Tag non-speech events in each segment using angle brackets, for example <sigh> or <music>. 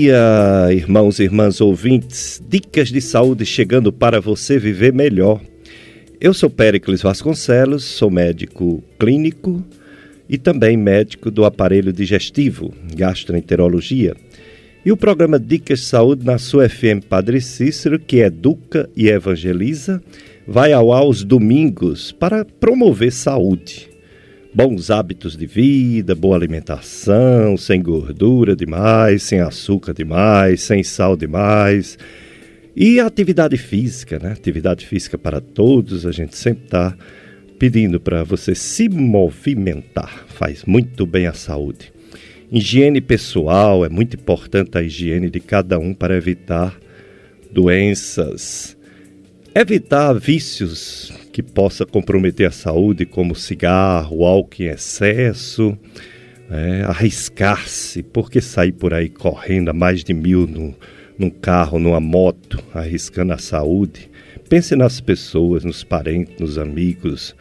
Dia, irmãos e irmãs ouvintes. Dicas de saúde chegando para você viver melhor. Eu sou Péricles Vasconcelos, sou médico clínico e também médico do aparelho digestivo, gastroenterologia. E o programa Dicas de Saúde na sua FM Padre Cícero, que educa e evangeliza, vai ao ar aos domingos para promover saúde bons hábitos de vida, boa alimentação, sem gordura demais, sem açúcar demais, sem sal demais. E atividade física, né? Atividade física para todos, a gente sempre está pedindo para você se movimentar, faz muito bem à saúde. Higiene pessoal, é muito importante a higiene de cada um para evitar doenças, evitar vícios que possa comprometer a saúde, como cigarro, álcool em excesso, é, arriscar-se, porque sair por aí correndo a mais de mil no, num carro, numa moto, arriscando a saúde. Pense nas pessoas, nos parentes, nos amigos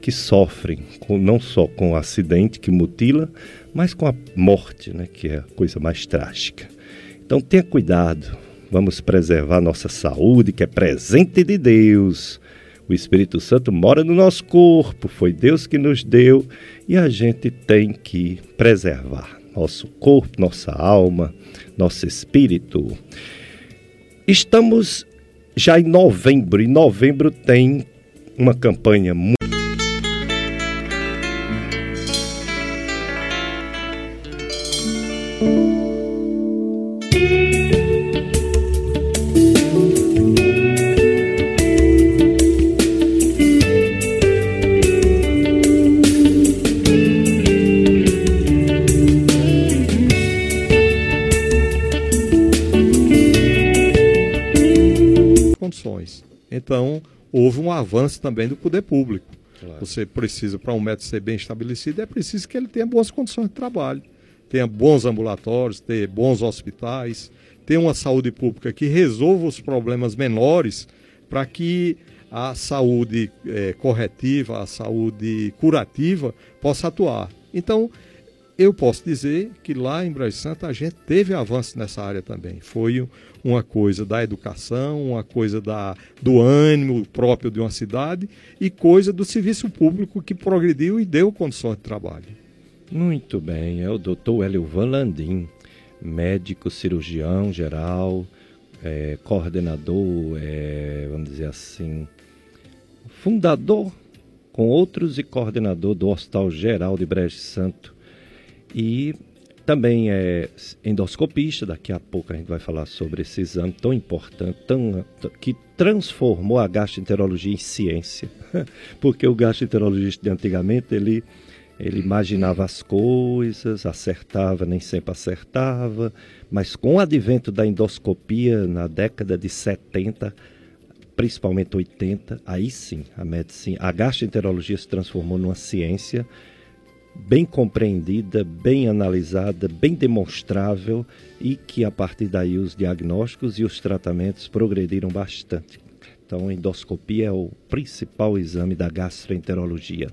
que sofrem com, não só com o acidente que mutila, mas com a morte, né, que é a coisa mais trágica. Então tenha cuidado, vamos preservar nossa saúde, que é presente de Deus. O Espírito Santo mora no nosso corpo, foi Deus que nos deu e a gente tem que preservar nosso corpo, nossa alma, nosso espírito. Estamos já em novembro e novembro tem uma campanha muito Então, houve um avanço também do poder público. Claro. Você precisa, para um médico ser bem estabelecido, é preciso que ele tenha boas condições de trabalho, tenha bons ambulatórios, tenha bons hospitais, tenha uma saúde pública que resolva os problemas menores para que a saúde é, corretiva, a saúde curativa possa atuar. Então, eu posso dizer que lá em Brasil Santo a gente teve avanço nessa área também. Foi uma coisa da educação, uma coisa da, do ânimo próprio de uma cidade e coisa do serviço público que progrediu e deu condições de trabalho. Muito bem, é o doutor Hélio Van Landim, médico cirurgião geral, é, coordenador, é, vamos dizer assim, fundador com outros e coordenador do Hospital Geral de Brejo Santo e também é endoscopista, daqui a pouco a gente vai falar sobre esse exame tão importante, tão, que transformou a gastroenterologia em ciência. <laughs> Porque o gastroenterologista de antigamente, ele, ele imaginava as coisas, acertava, nem sempre acertava, mas com o advento da endoscopia na década de 70, principalmente 80, aí sim a medicina, a gastroenterologia se transformou numa ciência bem compreendida, bem analisada, bem demonstrável e que a partir daí os diagnósticos e os tratamentos progrediram bastante. Então, a endoscopia é o principal exame da gastroenterologia.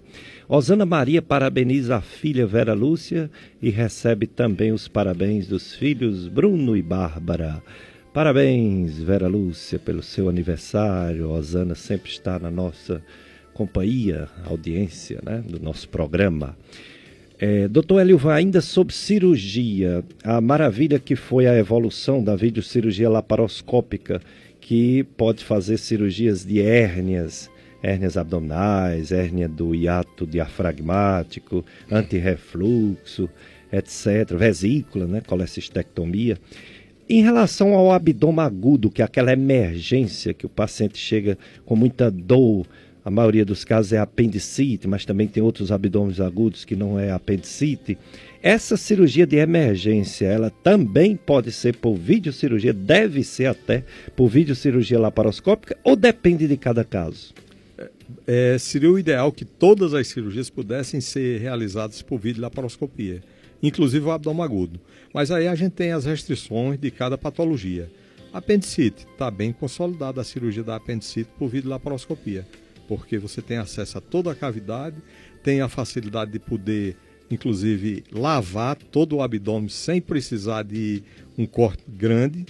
Osana Maria parabeniza a filha Vera Lúcia e recebe também os parabéns dos filhos Bruno e Bárbara. Parabéns, Vera Lúcia, pelo seu aniversário. Osana sempre está na nossa companhia, audiência né, do nosso programa. É, doutor Elilvan, ainda sobre cirurgia, a maravilha que foi a evolução da videocirurgia laparoscópica, que pode fazer cirurgias de hérnias, hérnias abdominais, hérnia do hiato diafragmático, antirrefluxo, etc., vesícula, né, colecistectomia. Em relação ao abdômen agudo, que é aquela emergência que o paciente chega com muita dor, a maioria dos casos é apendicite, mas também tem outros abdômenes agudos que não é apendicite. Essa cirurgia de emergência, ela também pode ser por videocirurgia, deve ser até por videocirurgia laparoscópica ou depende de cada caso? É, seria o ideal que todas as cirurgias pudessem ser realizadas por videolaparoscopia, inclusive o abdômen agudo. Mas aí a gente tem as restrições de cada patologia. Apendicite, está bem consolidada a cirurgia da apendicite por videolaparoscopia porque você tem acesso a toda a cavidade, tem a facilidade de poder inclusive lavar todo o abdômen sem precisar de um corte grande.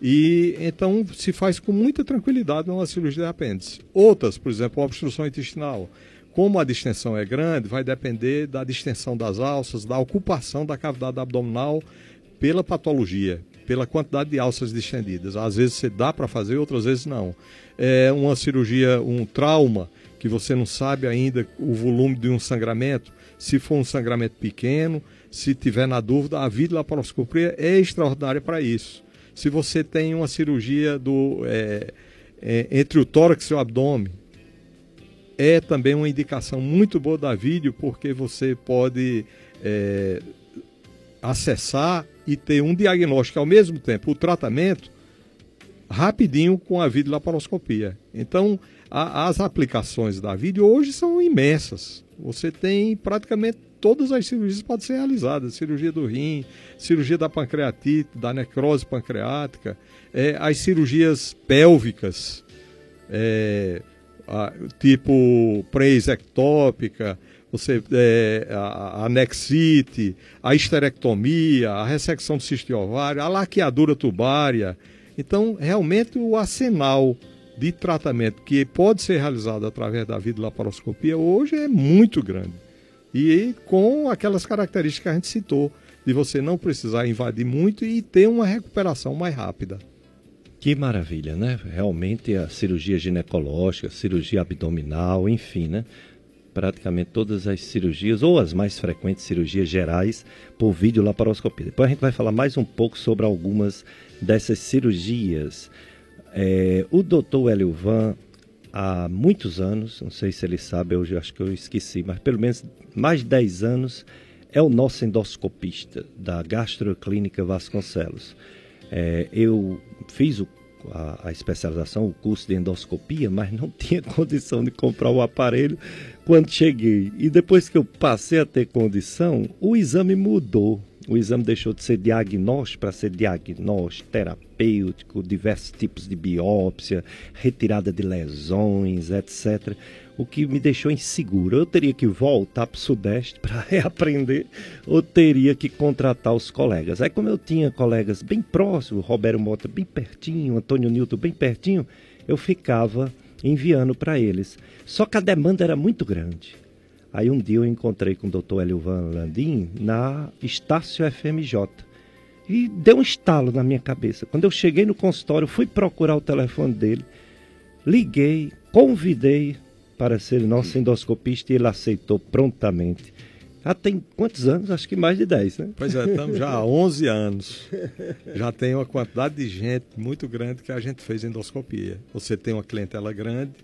E então se faz com muita tranquilidade uma cirurgia de apêndice. Outras, por exemplo, a obstrução intestinal. Como a distensão é grande, vai depender da distensão das alças, da ocupação da cavidade abdominal pela patologia, pela quantidade de alças distendidas. Às vezes você dá para fazer, outras vezes não. É uma cirurgia, um trauma, que você não sabe ainda o volume de um sangramento, se for um sangramento pequeno, se tiver na dúvida, a videolaparoscopia é extraordinária para isso. Se você tem uma cirurgia do, é, é, entre o tórax e o abdômen, é também uma indicação muito boa da vídeo, porque você pode é, acessar e ter um diagnóstico ao mesmo tempo, o tratamento, rapidinho com a videolaparoscopia. Então, a, as aplicações da vídeo hoje são imensas. Você tem praticamente todas as cirurgias podem ser realizadas: cirurgia do rim, cirurgia da pancreatite, da necrose pancreática, é, as cirurgias pélvicas, é, a, tipo preisectópica, você é, a, a nexite, a histerectomia, a ressecção do cisto ovário, a laqueadura tubária. Então, realmente o arsenal de tratamento que pode ser realizado através da videolaparoscopia hoje é muito grande. E com aquelas características que a gente citou, de você não precisar invadir muito e ter uma recuperação mais rápida. Que maravilha, né? Realmente a cirurgia ginecológica, cirurgia abdominal, enfim, né? Praticamente todas as cirurgias, ou as mais frequentes cirurgias gerais, por videolaparoscopia. Depois a gente vai falar mais um pouco sobre algumas dessas cirurgias. É, o doutor Hélio Van, há muitos anos, não sei se ele sabe, eu acho que eu esqueci, mas pelo menos mais de 10 anos, é o nosso endoscopista da Gastroclínica Vasconcelos. É, eu fiz o, a, a, especialização, o curso de endoscopia, mas não <laughs> tinha condição de comprar o aparelho quando cheguei. E depois que eu passei a ter condição, o exame mudou. O exame deixou de ser diagnóstico para ser diagnóstico, terapêutico, diversos tipos de biópsia, retirada de lesões, etc. O que me deixou inseguro. Eu teria que voltar para o Sudeste <laughs> para reaprender ou teria que contratar os colegas. Aí, como eu tinha colegas bem próximos, Roberto Mota bem pertinho, Antônio Newton bem pertinho, eu ficava enviando para eles. Só que a demanda era muito grande. Aí um dia eu encontrei com o Dr. Hélio Van Landim na Estácio FMJ. E deu um estalo na minha cabeça. Quando eu cheguei no consultório, fui procurar o telefone dele, liguei, convidei para ser nosso endoscopista e ele aceitou prontamente. Já tem quantos anos? Acho que mais de 10, né? Pois é, estamos já há 11 anos. Já tem uma quantidade de gente muito grande que a gente fez endoscopia. Você tem uma clientela grande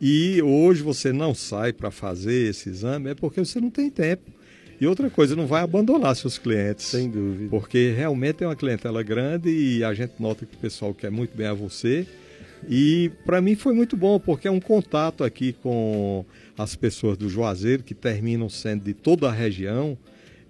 e hoje você não sai para fazer esse exame é porque você não tem tempo. E outra coisa, não vai abandonar seus clientes. Sem dúvida. Porque realmente é uma clientela grande e a gente nota que o pessoal quer muito bem a você. E para mim foi muito bom, porque é um contato aqui com as pessoas do Juazeiro, que terminam sendo de toda a região,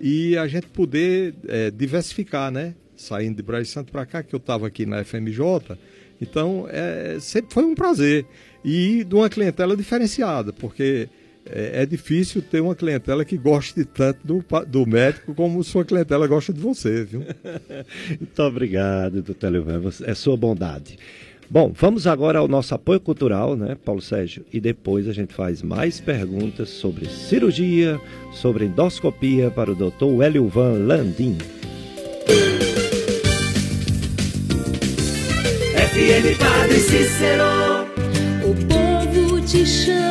e a gente poder é, diversificar, né? Saindo de Brasil Santo para cá, que eu estava aqui na FMJ. Então, é, sempre foi um prazer e de uma clientela diferenciada, porque é, é, difícil ter uma clientela que goste tanto do, do médico como sua clientela gosta de você, viu? <laughs> Muito obrigado, doutor Levan, é sua bondade. Bom, vamos agora ao nosso apoio cultural, né, Paulo Sérgio? E depois a gente faz mais perguntas sobre cirurgia, sobre endoscopia para o doutor Hélio Van Landim. FM Padre Cícero. Te chama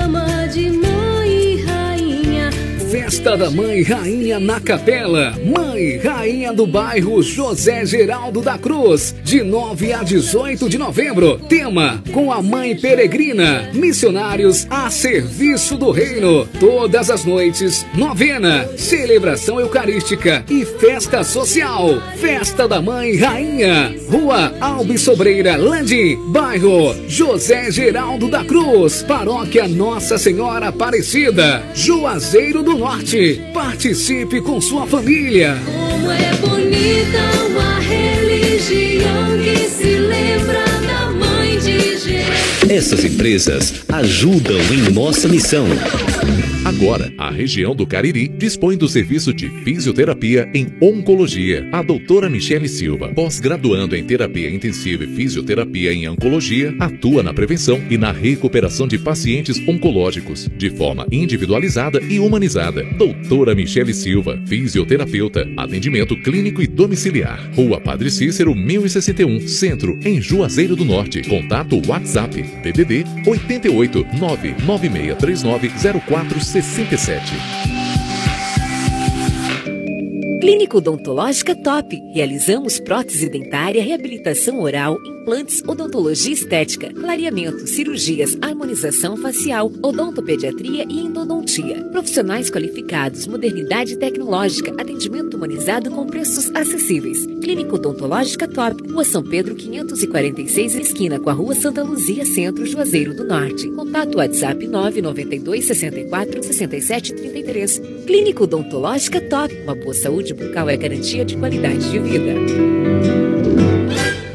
Festa da Mãe Rainha na Capela. Mãe Rainha do bairro José Geraldo da Cruz. De 9 a 18 de novembro. Tema: Com a Mãe Peregrina. Missionários a serviço do Reino. Todas as noites. Novena. Celebração Eucarística e festa social. Festa da Mãe Rainha. Rua Alves Sobreira Landim. Bairro José Geraldo da Cruz. Paróquia Nossa Senhora Aparecida. Juazeiro do Norte. Participe com sua família. Como é bonita uma religião que se lembra da mãe de Jesus. Essas empresas ajudam em nossa missão. Agora, a região do Cariri dispõe do serviço de fisioterapia em oncologia. A doutora Michele Silva, pós-graduando em terapia intensiva e fisioterapia em oncologia, atua na prevenção e na recuperação de pacientes oncológicos, de forma individualizada e humanizada. Doutora Michele Silva, fisioterapeuta, atendimento clínico e domiciliar. Rua Padre Cícero, 1061, Centro, em Juazeiro do Norte. Contato WhatsApp, DDD 88 99639 04 67. Clínica Odontológica Top. Realizamos prótese dentária, reabilitação oral, implantes, odontologia estética, clareamento, cirurgias, harmonização facial, odontopediatria e endodontia. Profissionais qualificados, modernidade tecnológica, atendimento humanizado com preços acessíveis. Clínica Odontológica Top, Rua São Pedro 546, esquina com a Rua Santa Luzia, Centro, Juazeiro do Norte. Contato WhatsApp 992 64 67 33. Clínica Odontológica Top. Uma boa saúde bucal é garantia de qualidade de vida.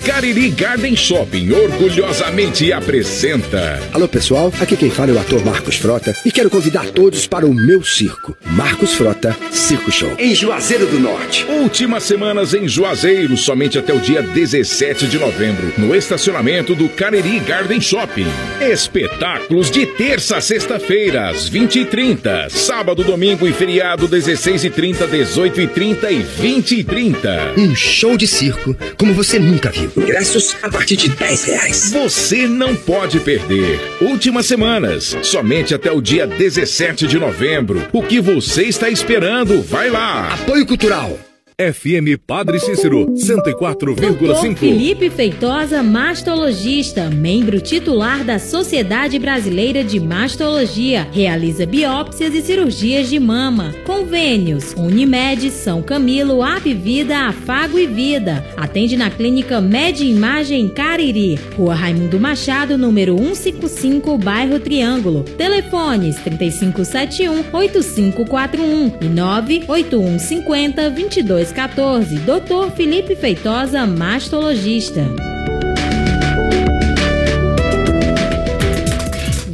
Cariri Garden Shopping orgulhosamente apresenta. Alô pessoal, aqui quem fala é o ator Marcos Frota e quero convidar todos para o meu circo, Marcos Frota Circo Show, em Juazeiro do Norte. Últimas semanas em Juazeiro, somente até o dia 17 de novembro, no estacionamento do Cariri Garden Shopping. Espetáculos de terça a sexta-feira, às 20h30, sábado, domingo e feriado, 16h30, 18h30 e 20h30. Um show de circo como você nunca viu. Ingressos a partir de 10 reais. Você não pode perder. Últimas semanas, somente até o dia 17 de novembro. O que você está esperando? Vai lá! Apoio Cultural. FM Padre Cícero, Doutor 104,5. Felipe Feitosa, mastologista, membro titular da Sociedade Brasileira de Mastologia. Realiza biópsias e cirurgias de mama. Convênios: Unimed, São Camilo, Apvida, Afago e Vida. Atende na clínica Med Imagem Cariri. Rua Raimundo Machado, número 155, bairro Triângulo. Telefones 3571 8541 e 98150 2214. Dr. Felipe Feitosa, mastologista.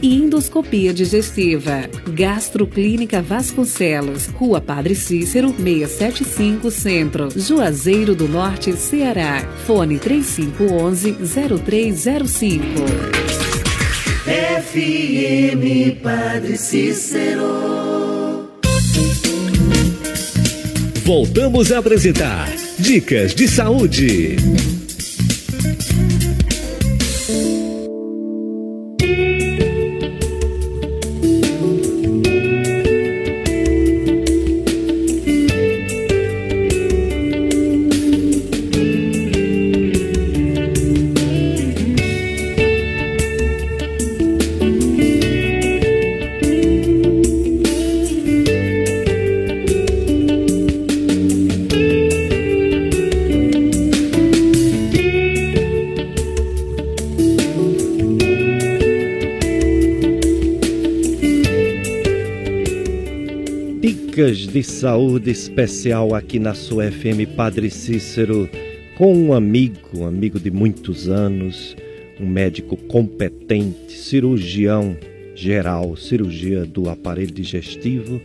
e endoscopia digestiva. Gastroclínica Vasconcelos, Rua Padre Cícero, 675 Centro, Juazeiro do Norte, Ceará. Fone 3511-0305. FM Padre Cícero. Voltamos a apresentar Dicas de Saúde. De saúde especial aqui na sua FM Padre Cícero, com um amigo, um amigo de muitos anos, um médico competente, cirurgião geral, cirurgia do aparelho digestivo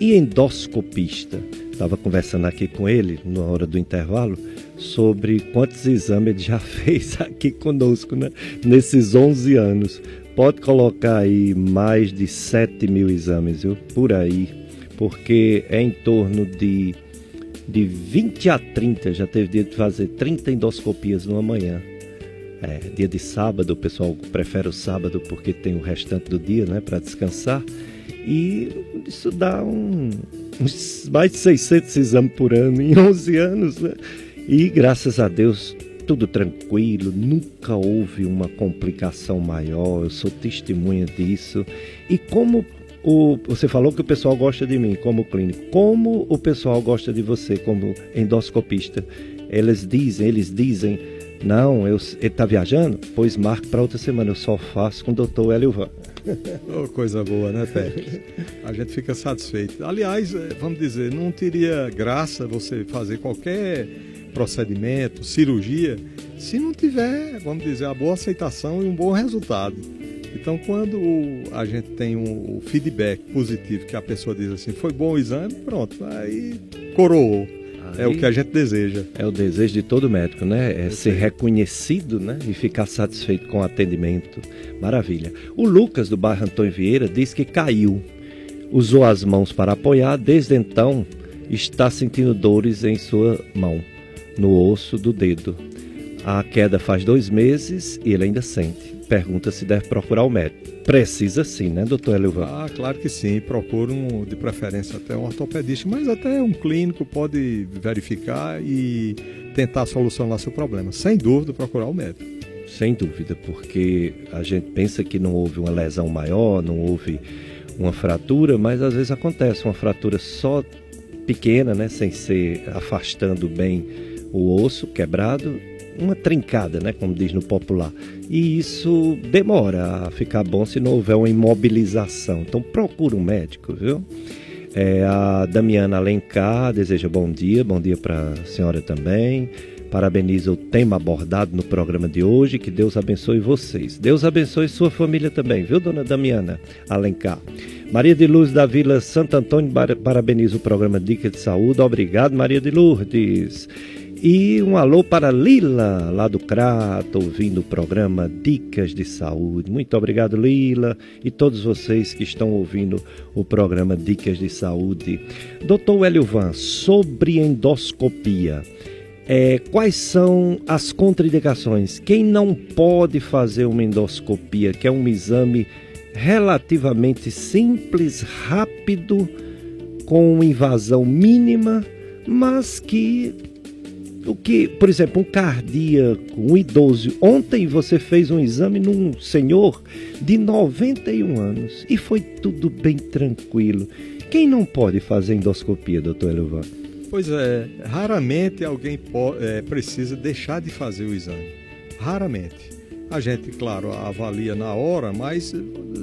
e endoscopista. Estava conversando aqui com ele na hora do intervalo sobre quantos exames ele já <laughs> fez aqui conosco né? nesses 11 anos. Pode colocar aí mais de 7 mil exames, viu? Por aí porque é em torno de, de 20 a 30, já teve dia de fazer 30 endoscopias numa manhã. É, dia de sábado, o pessoal prefere o sábado porque tem o restante do dia né, para descansar. E isso dá um, uns mais de 600 exames por ano em 11 anos. Né? E graças a Deus, tudo tranquilo, nunca houve uma complicação maior, eu sou testemunha disso. E como o, você falou que o pessoal gosta de mim como clínico. Como o pessoal gosta de você como endoscopista? Eles dizem, eles dizem, não, eu, ele está viajando? Pois marque para outra semana, eu só faço com o doutor Hélio Van. <laughs> Oh, coisa boa, né, Pé? A gente fica satisfeito. Aliás, é, vamos dizer, não teria graça você fazer qualquer procedimento, cirurgia, se não tiver, vamos dizer, a boa aceitação e um bom resultado. Então, quando a gente tem um feedback positivo, que a pessoa diz assim, foi bom o exame, pronto, aí coroou. Aí é o que a gente deseja. É o desejo de todo médico, né? É ser reconhecido, né? E ficar satisfeito com o atendimento. Maravilha. O Lucas, do bairro Antônio Vieira, diz que caiu. Usou as mãos para apoiar, desde então está sentindo dores em sua mão, no osso do dedo. A queda faz dois meses e ele ainda sente pergunta se deve procurar o médico. Precisa sim, né, doutor Elivan? Ah, claro que sim. Procura um, de preferência até um ortopedista, mas até um clínico pode verificar e tentar solucionar seu problema. Sem dúvida, procurar o médico. Sem dúvida, porque a gente pensa que não houve uma lesão maior, não houve uma fratura, mas às vezes acontece uma fratura só pequena, né, sem ser afastando bem o osso quebrado, uma trincada, né, como diz no popular e isso demora a ficar bom se não houver uma imobilização. Então procura um médico, viu? É, a Damiana Alencar deseja bom dia, bom dia para a senhora também. Parabeniza o tema abordado no programa de hoje. Que Deus abençoe vocês. Deus abençoe sua família também, viu, dona Damiana Alencar? Maria de Luz da Vila Santo Antônio parabeniza o programa Dica de Saúde. Obrigado, Maria de Lourdes. E um alô para Lila, lá do Crato, ouvindo o programa Dicas de Saúde. Muito obrigado, Lila, e todos vocês que estão ouvindo o programa Dicas de Saúde. Doutor Hélio Van, sobre endoscopia. É, quais são as contraindicações? Quem não pode fazer uma endoscopia, que é um exame relativamente simples, rápido, com invasão mínima, mas que o que, por exemplo, um cardíaco, um idoso. Ontem você fez um exame num senhor de 91 anos e foi tudo bem tranquilo. Quem não pode fazer endoscopia, doutor Elovan? Pois é, raramente alguém é, precisa deixar de fazer o exame. Raramente. A gente, claro, avalia na hora, mas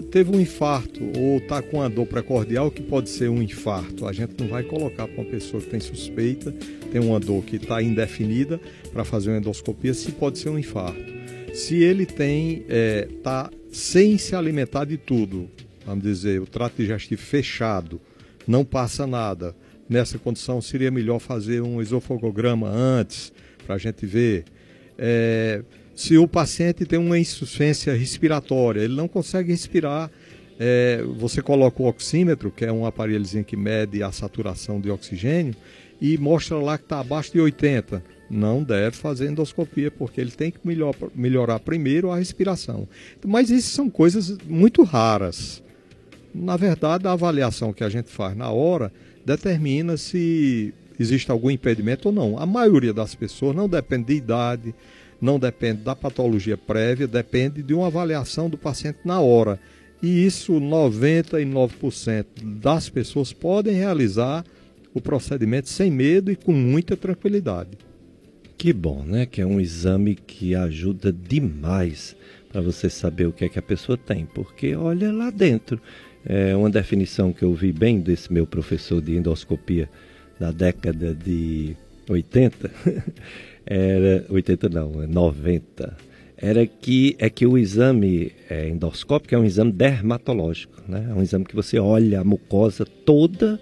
teve um infarto ou está com uma dor precordial que pode ser um infarto. A gente não vai colocar para uma pessoa que tem suspeita, tem uma dor que está indefinida para fazer uma endoscopia, se pode ser um infarto. Se ele tem, está é, tá sem se alimentar de tudo, vamos dizer, o trato digestivo fechado, não passa nada. Nessa condição seria melhor fazer um esofagograma antes, para a gente ver. É, se o paciente tem uma insuficiência respiratória, ele não consegue respirar, é, você coloca o oxímetro, que é um aparelhozinho que mede a saturação de oxigênio, e mostra lá que está abaixo de 80. Não deve fazer endoscopia, porque ele tem que melhor, melhorar primeiro a respiração. Mas isso são coisas muito raras. Na verdade, a avaliação que a gente faz na hora determina se existe algum impedimento ou não. A maioria das pessoas não depende de idade, não depende da patologia prévia, depende de uma avaliação do paciente na hora. E isso 99% das pessoas podem realizar o procedimento sem medo e com muita tranquilidade. Que bom, né? Que é um exame que ajuda demais para você saber o que é que a pessoa tem, porque olha lá dentro. É uma definição que eu vi bem desse meu professor de endoscopia da década de 80. <laughs> era 80 não, 90, é era que é que o exame é, endoscópico é um exame dermatológico, né? É um exame que você olha a mucosa toda,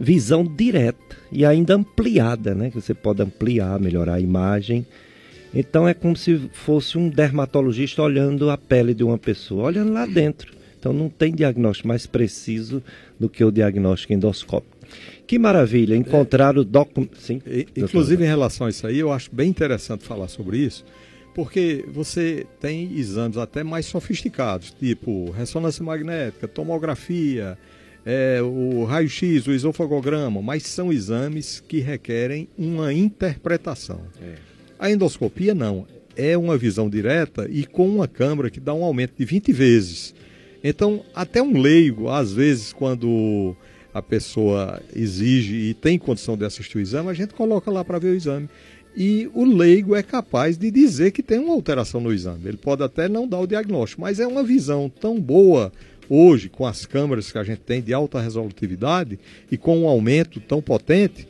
visão direta e ainda ampliada, né? Que você pode ampliar, melhorar a imagem. Então é como se fosse um dermatologista olhando a pele de uma pessoa, olhando lá dentro. Então não tem diagnóstico mais preciso do que o diagnóstico endoscópico. Que maravilha, encontrar o documento. Inclusive, em relação a isso aí, eu acho bem interessante falar sobre isso, porque você tem exames até mais sofisticados, tipo ressonância magnética, tomografia, é, o raio-x, o esofagograma, mas são exames que requerem uma interpretação. É. A endoscopia não, é uma visão direta e com uma câmera que dá um aumento de 20 vezes. Então, até um leigo, às vezes, quando a pessoa exige e tem condição de assistir o exame, a gente coloca lá para ver o exame. E o leigo é capaz de dizer que tem uma alteração no exame. Ele pode até não dar o diagnóstico, mas é uma visão tão boa hoje, com as câmeras que a gente tem de alta resolutividade e com um aumento tão potente,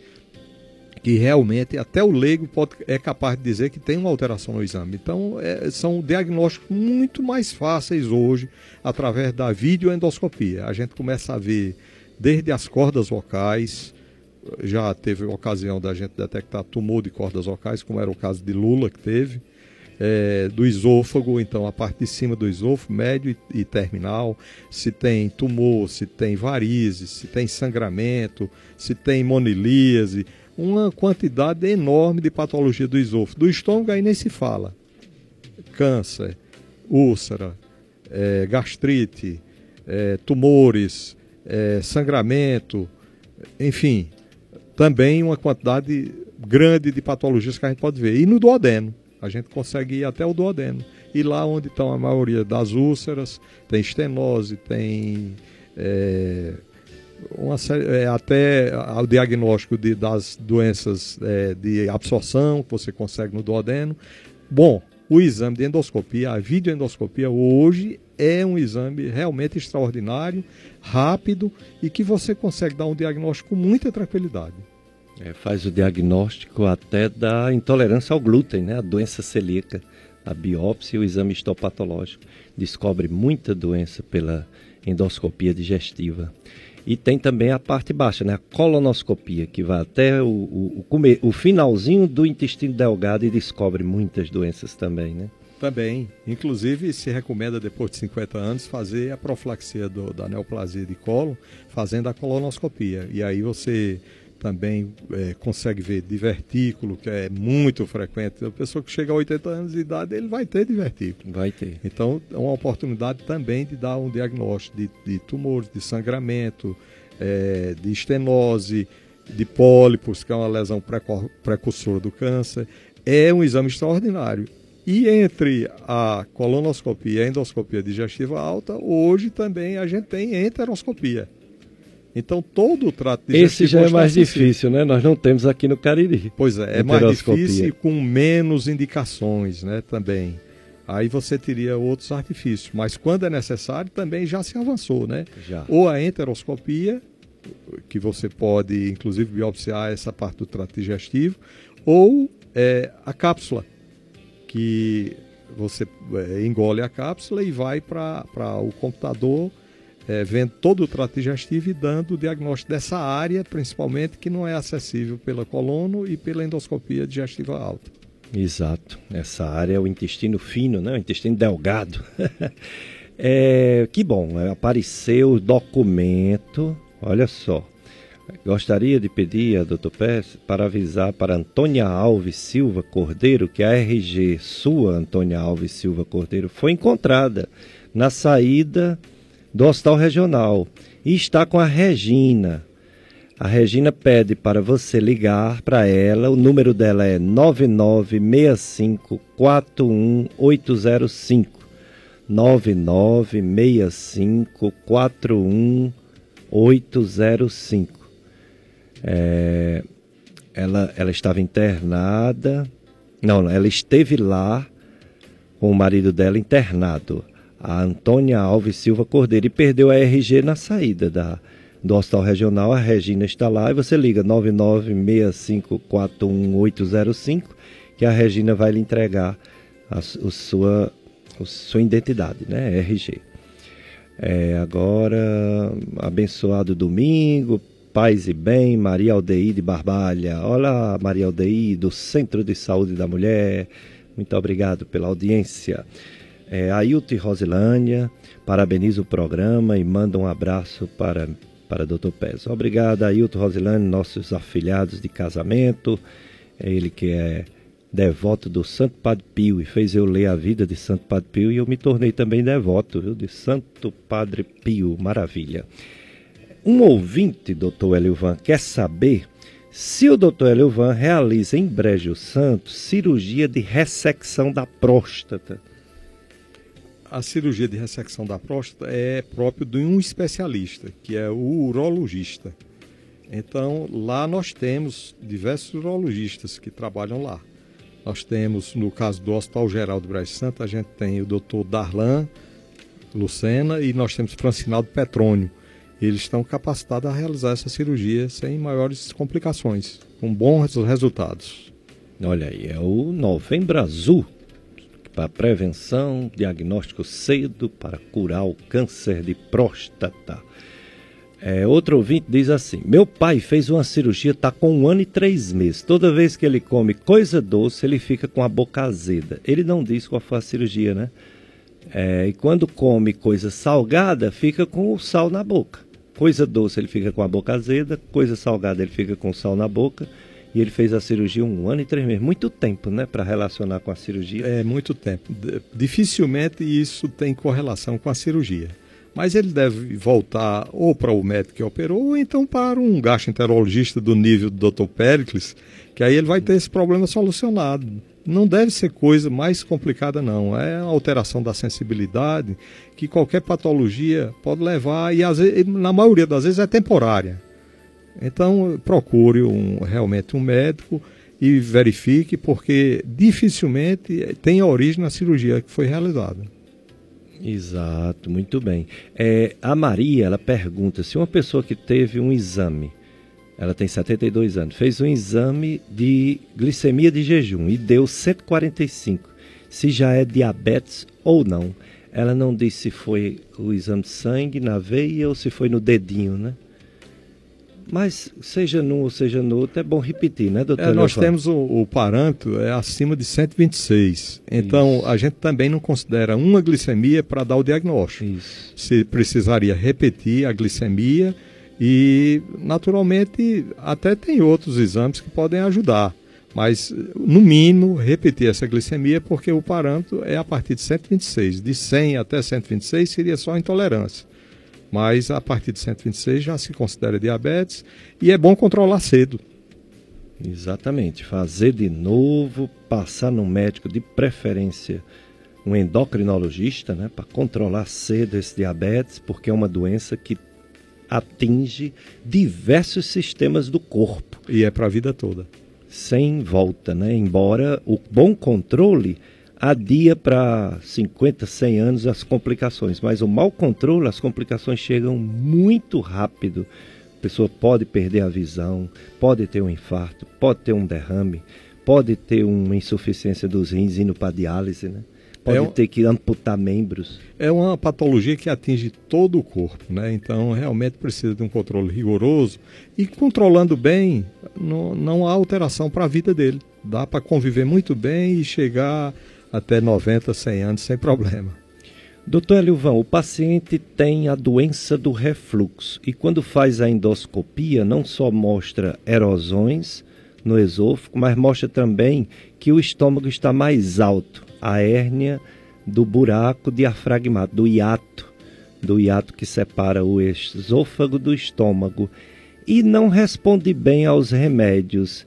que realmente até o leigo pode, é capaz de dizer que tem uma alteração no exame. Então, é, são diagnósticos muito mais fáceis hoje através da videoendoscopia. A gente começa a ver desde as cordas vocais, já teve ocasião da gente detectar tumor de cordas vocais, como era o caso de Lula que teve, é, do esôfago, então a parte de cima do esôfago, médio e, e, terminal, se tem tumor, se tem varizes, se tem sangramento, se tem monilíase, uma quantidade enorme de patologia do esôfago. Do estômago aí nem se fala. Câncer, úlcera, é, gastrite, é, tumores, é, sangramento, enfim, também uma quantidade grande de patologias que a gente pode ver. E no duodeno, a gente consegue ir até o duodeno. E lá onde estão a maioria das úlceras, tem estenose, tem é, uma, é, até o diagnóstico de, das doenças é, de absorção que você consegue no duodeno. Bom, o exame de endoscopia, a videoendoscopia hoje é um exame realmente extraordinário, rápido e que você consegue dar um diagnóstico com muita tranquilidade. É, faz o diagnóstico até da intolerância ao glúten, né? a doença celíaca, a biópsia e o exame histopatológico. Descobre muita doença pela endoscopia digestiva. E tem também a parte baixa, né? a colonoscopia, que vai até o, o, o, o finalzinho do intestino delgado e descobre muitas doenças também. Né? Também. Inclusive, se recomenda, depois de 50 anos, fazer a profilaxia do, da neoplasia de colo, fazendo a colonoscopia. E aí você também é, consegue ver divertículo, que é muito frequente. A pessoa que chega a 80 anos de idade, ele vai ter divertículo. Vai ter. Então, é uma oportunidade também de dar um diagnóstico de, de tumores, de sangramento, é, de estenose, de pólipos, que é uma lesão precursora do câncer. É um exame extraordinário. E entre a colonoscopia e a endoscopia digestiva alta, hoje também a gente tem enteroscopia. Então todo o trato digestivo... Esse já é mais difícil, né? Nós não temos aqui no Cariri. Pois é, é mais difícil com menos indicações, né? Também. Aí você teria outros artifícios. Mas quando é necessário, também já se avançou, né? Já. Ou a enteroscopia, que você pode, inclusive, biopsiar essa parte do trato digestivo, ou é, a cápsula, que você é, engole a cápsula e vai para o computador é, vendo todo o trato digestivo e dando o diagnóstico dessa área, principalmente, que não é acessível pela colono e pela endoscopia digestiva alta. Exato. Essa área é o intestino fino, né? o intestino delgado. <laughs> é, que bom, é, apareceu o documento, olha só. Gostaria de pedir a doutor Pérez para avisar para Antônia Alves Silva Cordeiro que a RG sua, Antônia Alves Silva Cordeiro, foi encontrada na saída do Hospital Regional e está com a Regina. A Regina pede para você ligar para ela, o número dela é 9965 41805. 9965 41805. É, ela, ela estava internada, não, ela esteve lá com o marido dela internado a Antônia Alves Silva Cordeiro e perdeu a RG na saída da, do Hospital Regional. A Regina está lá e você liga 996541805 que a Regina vai lhe entregar a, a sua, a sua identidade, né? RG. É, agora, abençoado domingo, paz e bem, Maria Aldeide Barbalha. Olá, Maria Aldeide, do Centro de Saúde da Mulher. Muito obrigado pela audiência. É, Ailton Rosilânia, parabeniza o programa e manda um abraço para, para Dr. Pez. Obrigado, Ailton Rosilânia, nossos afilhados de casamento. É ele que é devoto do Santo Padre Pio e fez eu ler a vida de Santo Padre Pio e eu me tornei também devoto viu, de Santo Padre Pio. Maravilha. Um ouvinte, doutor Eliovan, quer saber se o doutor Eliovan realiza em Brejo Santo cirurgia de ressecção da próstata. a cirurgia de ressecção da próstata é próprio de um especialista, que é o urologista. Então, lá nós temos diversos urologistas que trabalham lá. Nós temos, no caso do Hospital Geral do Brasil Santo, a gente tem o doutor Darlan Lucena e nós temos Francinaldo Petrônio. Eles estão capacitados a realizar essa cirurgia sem maiores complicações, com bons resultados. Olha aí, é o Novembro Azul para prevenção, diagnóstico cedo para curar o câncer de próstata. É, outro ouvinte diz assim: Meu pai fez uma cirurgia, está com um ano e três meses. Toda vez que ele come coisa doce, ele fica com a boca azeda. Ele não diz qual foi a cirurgia, né? É, e quando come coisa salgada, fica com o sal na boca. Coisa doce, ele fica com a boca azeda. Coisa salgada, ele fica com sal na boca. E ele fez a cirurgia um ano e três meses. Muito tempo, né, para relacionar com a cirurgia. É, muito tempo. Dificilmente isso tem correlação com a cirurgia mas ele deve voltar ou para o médico que operou, ou então para um gastroenterologista do nível do Dr. Pericles, que aí ele vai ter esse problema solucionado. Não deve ser coisa mais complicada, não. É a alteração da sensibilidade que qualquer patologia pode levar, e às vezes, na maioria das vezes é temporária. Então, procure um, realmente um médico e verifique, porque dificilmente tem origem na cirurgia que foi realizada. Exato, muito bem. É, a Maria, ela pergunta se uma pessoa que teve um exame, ela tem 72 anos, fez um exame de glicemia de jejum e deu 145, se já é diabetes ou não. Ela não disse se foi o exame de sangue na veia ou se foi no dedinho, né? Mas seja num ou seja no outro, é bom repetir, né, doutor? É, nós temos o, o, parâmetro é acima de 126. Então, Isso. a gente também não considera uma glicemia para dar o diagnóstico. Isso. Se precisaria repetir a glicemia e, naturalmente, até tem outros exames que podem ajudar. Mas, no mínimo, repetir essa glicemia, porque o parâmetro é a partir de 126. De 100 até 126 seria só intolerância mas a partir de 126 já se considera diabetes e é bom controlar cedo. Exatamente, fazer de novo, passar no médico de preferência, um endocrinologista, né, para controlar cedo esse diabetes, porque é uma doença que atinge diversos sistemas do corpo. E é para a vida toda. Sem volta, né? Embora o bom controle adia para 50, 100 anos as complicações, mas o mau controle, as complicações chegam muito rápido. A pessoa pode perder a visão, pode ter um infarto, pode ter um derrame, pode ter uma insuficiência dos rins indo para diálise, né? Pode é um, ter que amputar membros. É uma patologia que atinge todo o corpo, né? Então realmente precisa de um controle rigoroso e controlando bem, não, não há alteração para a vida dele. Dá para conviver muito bem e chegar até 90, 100 anos sem problema. Doutor Elivão, o paciente tem a doença do refluxo e quando faz a endoscopia não só mostra erosões no esôfago, mas mostra também que o estômago está mais alto, a hérnia do buraco diafragmático, do hiato, do hiato que separa o esôfago do estômago e não responde bem aos remédios.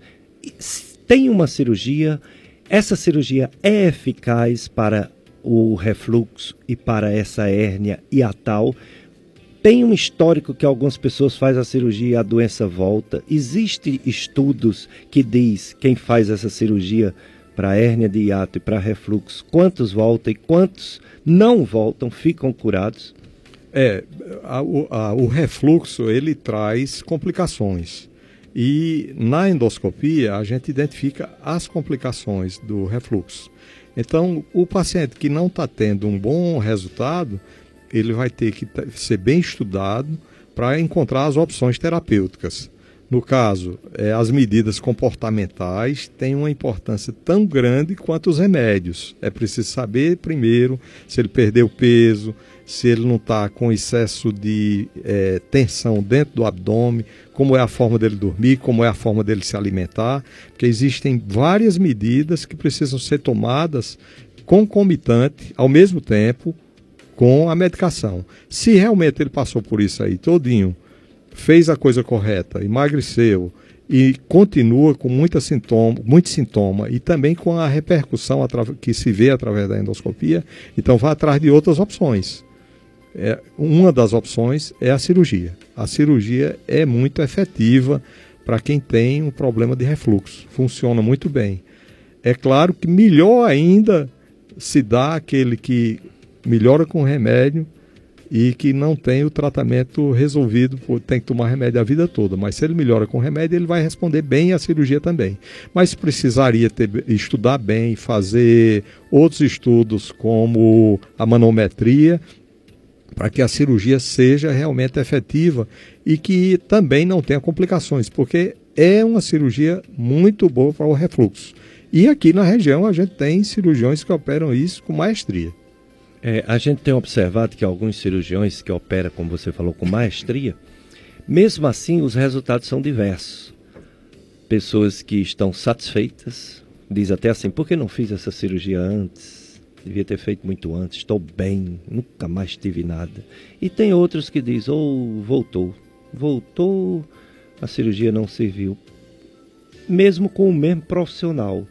Tem uma cirurgia essa cirurgia é eficaz para o refluxo e para essa hérnia hiatal. Tem um histórico que algumas pessoas fazem a cirurgia e a doença volta. Existem estudos que diz quem faz essa cirurgia para hérnia de hiato e para refluxo, quantos voltam e quantos não voltam, ficam curados? É, a, a, o refluxo ele traz complicações. E na endoscopia a gente identifica as complicações do refluxo. Então, o paciente que não está tendo um bom resultado, ele vai ter que ser bem estudado para encontrar as opções terapêuticas. No caso, é, as medidas comportamentais têm uma importância tão grande quanto os remédios. É preciso saber primeiro se ele perdeu peso, se ele não está com excesso de é, tensão dentro do abdômen, como é a forma dele dormir, como é a forma dele se alimentar, porque existem várias medidas que precisam ser tomadas concomitante, ao mesmo tempo, com a medicação. Se realmente ele passou por isso aí todinho, fez a coisa correta, emagreceu e continua com muita sintoma, muito sintoma e também com a repercussão que se vê através da endoscopia, então vá atrás de outras opções. É, uma das opções é a cirurgia. A cirurgia é muito efetiva para quem tem um problema de refluxo, funciona muito bem. É claro que melhor ainda se dá aquele que melhora com remédio e que não tem o tratamento resolvido, tem que tomar remédio a vida toda. Mas se ele melhora com remédio, ele vai responder bem à cirurgia também. Mas precisaria ter, estudar bem, fazer outros estudos como a manometria, para que a cirurgia seja realmente efetiva e que também não tenha complicações, porque é uma cirurgia muito boa para o refluxo. E aqui na região a gente tem cirurgiões que operam isso com maestria. É, a gente tem observado que alguns cirurgiões que operam, como você falou, com maestria, mesmo assim os resultados são diversos. Pessoas que estão satisfeitas, diz até assim, por que não fiz essa cirurgia antes? Devia ter feito muito antes, estou bem, nunca mais tive nada. E tem outros que diz, ou oh, voltou, voltou, a cirurgia não serviu. Mesmo com o mesmo profissional.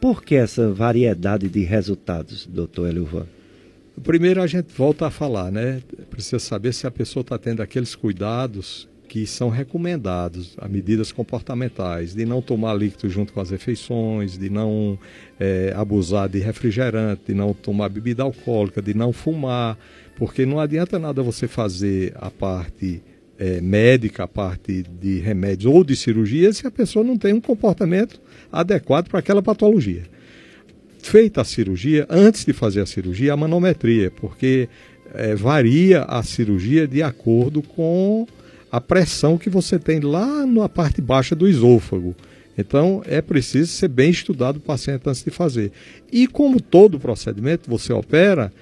Por que essa variedade de resultados, doutor Eliovan? Primeiro a gente volta a falar, né? Precisa saber se a pessoa está tendo aqueles cuidados que são recomendados, a medidas comportamentais, de não tomar líquido junto com as refeições, de não é, abusar de refrigerante, de não tomar bebida alcoólica, de não fumar, porque não adianta nada você fazer a parte é, médica, a parte de remédios ou de cirurgia, se a pessoa não tem um comportamento adequado para aquela patologia feita a cirurgia, antes de fazer a cirurgia, a manometria, porque é, varia a cirurgia de acordo com a pressão que você tem lá na parte baixa do esôfago. Então é preciso ser bem estudado o paciente antes de fazer. E como todo procedimento você opera,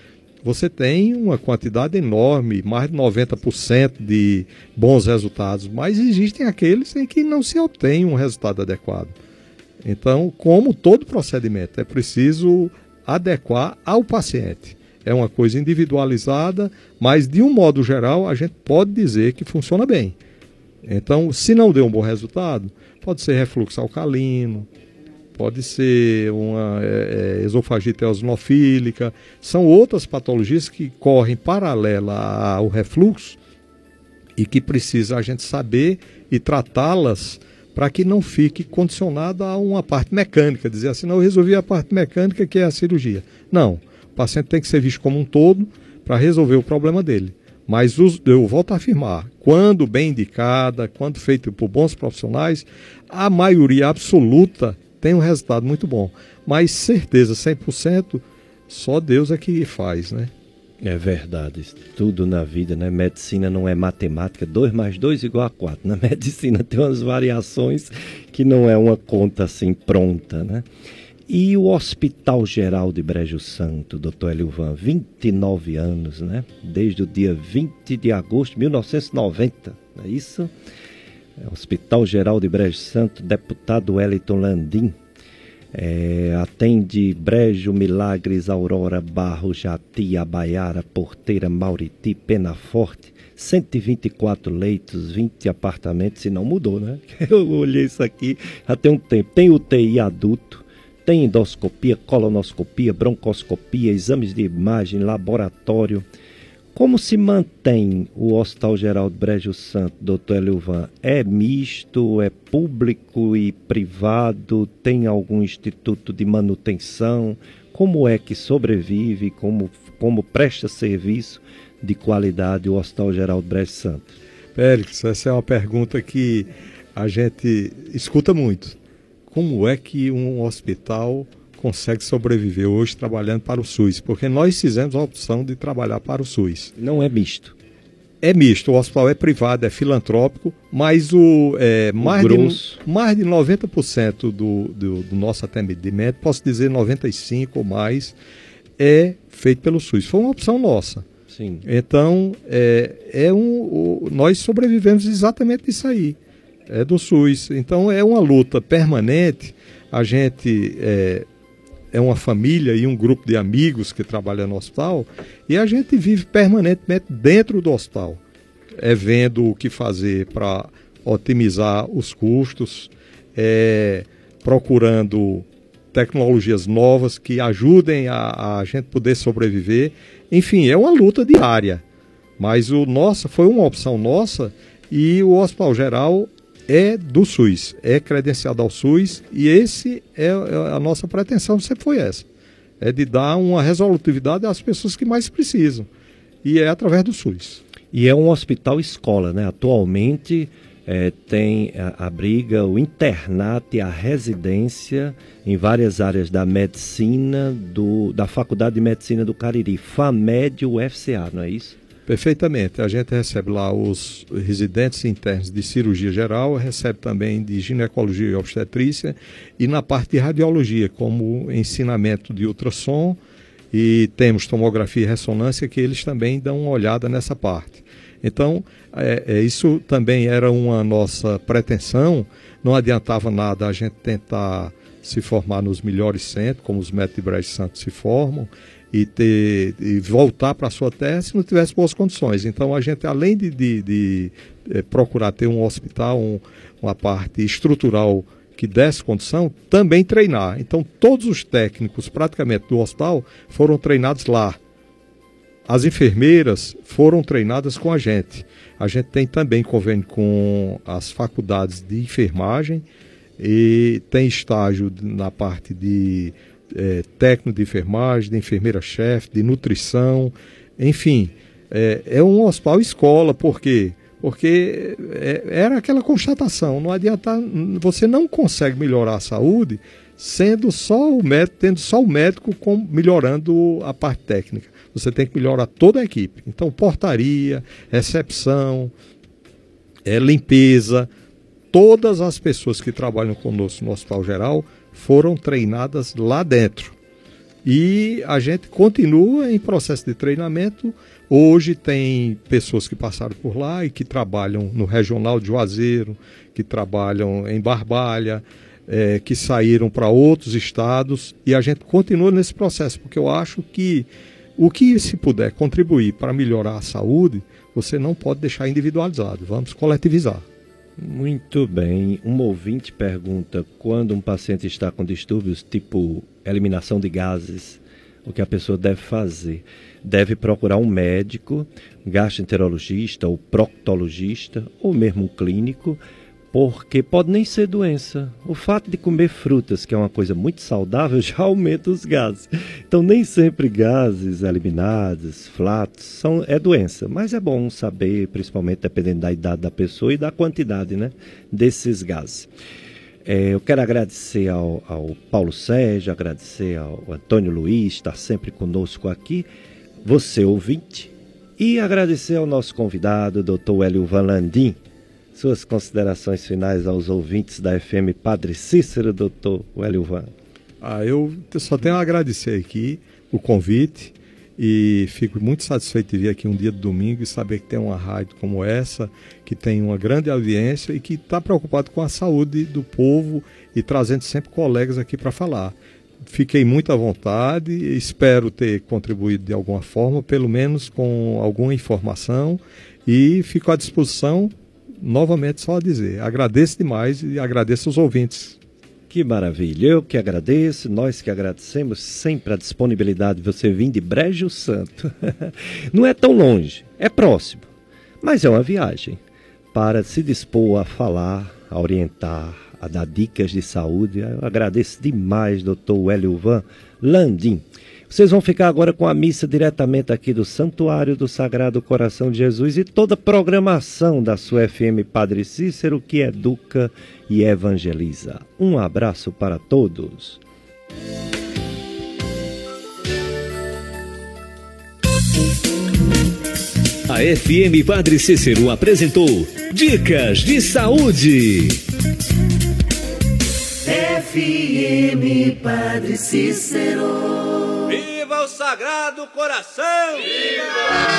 você tem uma quantidade enorme, mais de 90% de bons resultados, mas existem aqueles em que não se obtém um resultado adequado. Então, como todo procedimento, é preciso adequar ao paciente. É uma coisa individualizada, mas de um modo geral a gente pode dizer que funciona bem. Então, se não deu um bom resultado, pode ser refluxo alcalino, pode ser uma é, é esofagite eosinofílica, são outras patologias que correm paralela ao refluxo e que precisa a gente saber e tratá-las para que não fique condicionado a uma parte mecânica, dizer assim, não, eu resolvi a parte mecânica que é a cirurgia. Não, o paciente tem que ser visto como um todo para resolver o problema dele. Mas os, eu volto a afirmar, quando bem indicada, quando feito por bons profissionais, a maioria absoluta tem um resultado muito bom. Mas certeza, 100%, só Deus é que faz, né? É verdade, tudo na vida, né? Medicina não é matemática, 2 mais 2 igual a 4. Na <laughs> medicina tem umas variações que não é uma conta assim pronta, né? E o Hospital Geral de Brejo Santo, doutor Elilvan, 29 anos, né? Desde o dia 20 de agosto de 1990, não é isso? É, Hospital Geral de Brejo Santo, deputado Wellington Landim, é, atende Brejo, Milagres, Aurora, Barro, Jati, Abaiara, Porteira, Mauriti, Penaforte. 124 leitos, 20 apartamentos, se não mudou, né? <laughs> Eu olhei isso aqui já tem um tempo. Tem UTI adulto, tem endoscopia, colonoscopia, broncoscopia, exames de imagem, laboratório, como se mantém o Hospital Geral de Brejo Santo, doutor Elilvan? É misto, é público e privado? Tem algum instituto de manutenção? Como é que sobrevive, como, como presta serviço de qualidade o Hospital Geral de Brejo Santo? Pérez, essa é uma pergunta que a gente escuta muito. Como é que um hospital consegue sobreviver hoje trabalhando para o SUS, porque nós fizemos a opção de trabalhar para o SUS. Não é misto. É misto, o hospital é privado, é filantrópico, mas o, é, mais, o de, mais de 90% do, do, do nosso atendimento, posso dizer 95% ou mais, é feito pelo SUS. Foi uma opção nossa. Sim. Então, é, é um, nós sobrevivemos exatamente disso aí. É do SUS. Então, é uma luta permanente. A gente é, é uma família e um grupo de amigos que trabalham no hospital e a gente vive permanentemente dentro do hospital, é vendo o que fazer para otimizar os custos, é, procurando tecnologias novas que ajudem a, a gente poder sobreviver. Enfim, é uma luta diária. Mas o nossa foi uma opção nossa e o Hospital Geral é do SUS, é credenciado ao SUS e esse é, é a nossa pretensão sempre foi essa, é de dar uma resolutividade às pessoas que mais precisam e é através do SUS. E é um hospital escola, né? Atualmente é, tem a, abriga o internato e a residência em várias áreas da medicina do, da Faculdade de Medicina do Cariri, FAMED UFCA, não é isso? Perfeitamente. A gente recebe lá os residentes internos de cirurgia geral, recebe também de ginecologia e obstetrícia e na parte de radiologia, como ensinamento de ultrassom e temos tomografia e ressonância que eles também dão uma olhada nessa parte. Então, é, é, isso também era uma nossa pretensão. Não adiantava nada a gente tentar se formar nos melhores centros, como os médicos de Brejo Santo se formam, e, ter, e voltar para a sua terra se não tivesse boas condições. Então a gente, além de, de, de é, procurar ter um hospital, um, uma parte estrutural que desse condição, também treinar. Então todos os técnicos praticamente do hospital foram treinados lá. As enfermeiras foram treinadas com a gente. A gente tem também convênio com as faculdades de enfermagem e tem estágio na parte de é, técnico de enfermagem, de enfermeira-chefe, de nutrição, enfim. É, é, um hospital escola, por quê? Porque é, era aquela constatação, não adianta, você não consegue melhorar a saúde sendo só o médico, tendo só o médico com, melhorando a parte técnica. Você tem que melhorar toda a equipe. Então, portaria, recepção, é, limpeza, todas as pessoas que trabalham conosco no Hospital Geral foram treinadas lá dentro. E a gente continua em processo de treinamento. Hoje tem pessoas que passaram por lá e que trabalham no Regional de Juazeiro, que trabalham em Barbalha, é, que saíram para outros estados e a gente continua nesse processo, porque eu acho que o que se puder contribuir para melhorar a saúde, você não pode deixar individualizado, vamos coletivizar. Muito bem. Um ouvinte pergunta: quando um paciente está com distúrbios tipo eliminação de gases, o que a pessoa deve fazer? Deve procurar um médico, gastroenterologista ou proctologista, ou mesmo um clínico, porque pode nem ser doença. O fato de comer frutas, que é uma coisa muito saudável, <laughs> já aumenta os gases. Então, nem sempre gases eliminados, flatos, são, é doença. Mas é bom saber, principalmente dependendo da idade da pessoa e da quantidade né, desses gases. É, eu quero agradecer ao, ao, Paulo Sérgio, agradecer ao Antônio Luiz, está sempre conosco aqui, você ouvinte, e agradecer ao nosso convidado, Dr. Hélio Van Landim, suas considerações finais aos ouvintes da FM Padre Cícero, doutor Hélio Van. Ah, eu só tenho a agradecer aqui o convite e fico muito satisfeito de vir aqui um dia de domingo e saber que tem uma rádio como essa, que tem uma grande audiência e que está preocupado com a saúde do povo e trazendo sempre colegas aqui para falar. Fiquei muito à vontade, espero ter contribuído de alguma forma, pelo menos com alguma informação, e fico à disposição novamente só a dizer, agradeço demais e agradeço os ouvintes. Que maravilha, eu que agradeço, nós que agradecemos sempre a disponibilidade de você vir de Brejo Santo. <laughs> Não é tão longe, é próximo, mas é uma viagem para se dispor a falar, a orientar, a dar dicas de saúde. Eu agradeço demais, doutor Hélio Van Landim. Vocês vão ficar agora com a missa diretamente aqui do Santuário do Sagrado Coração de Jesus e toda a programação da sua FM Padre Cícero que educa e evangeliza. Um abraço para todos. A FM Padre Cícero apresentou Dicas de Saúde. FM Padre Cícero. Viva o Sagrado Coração! Viva!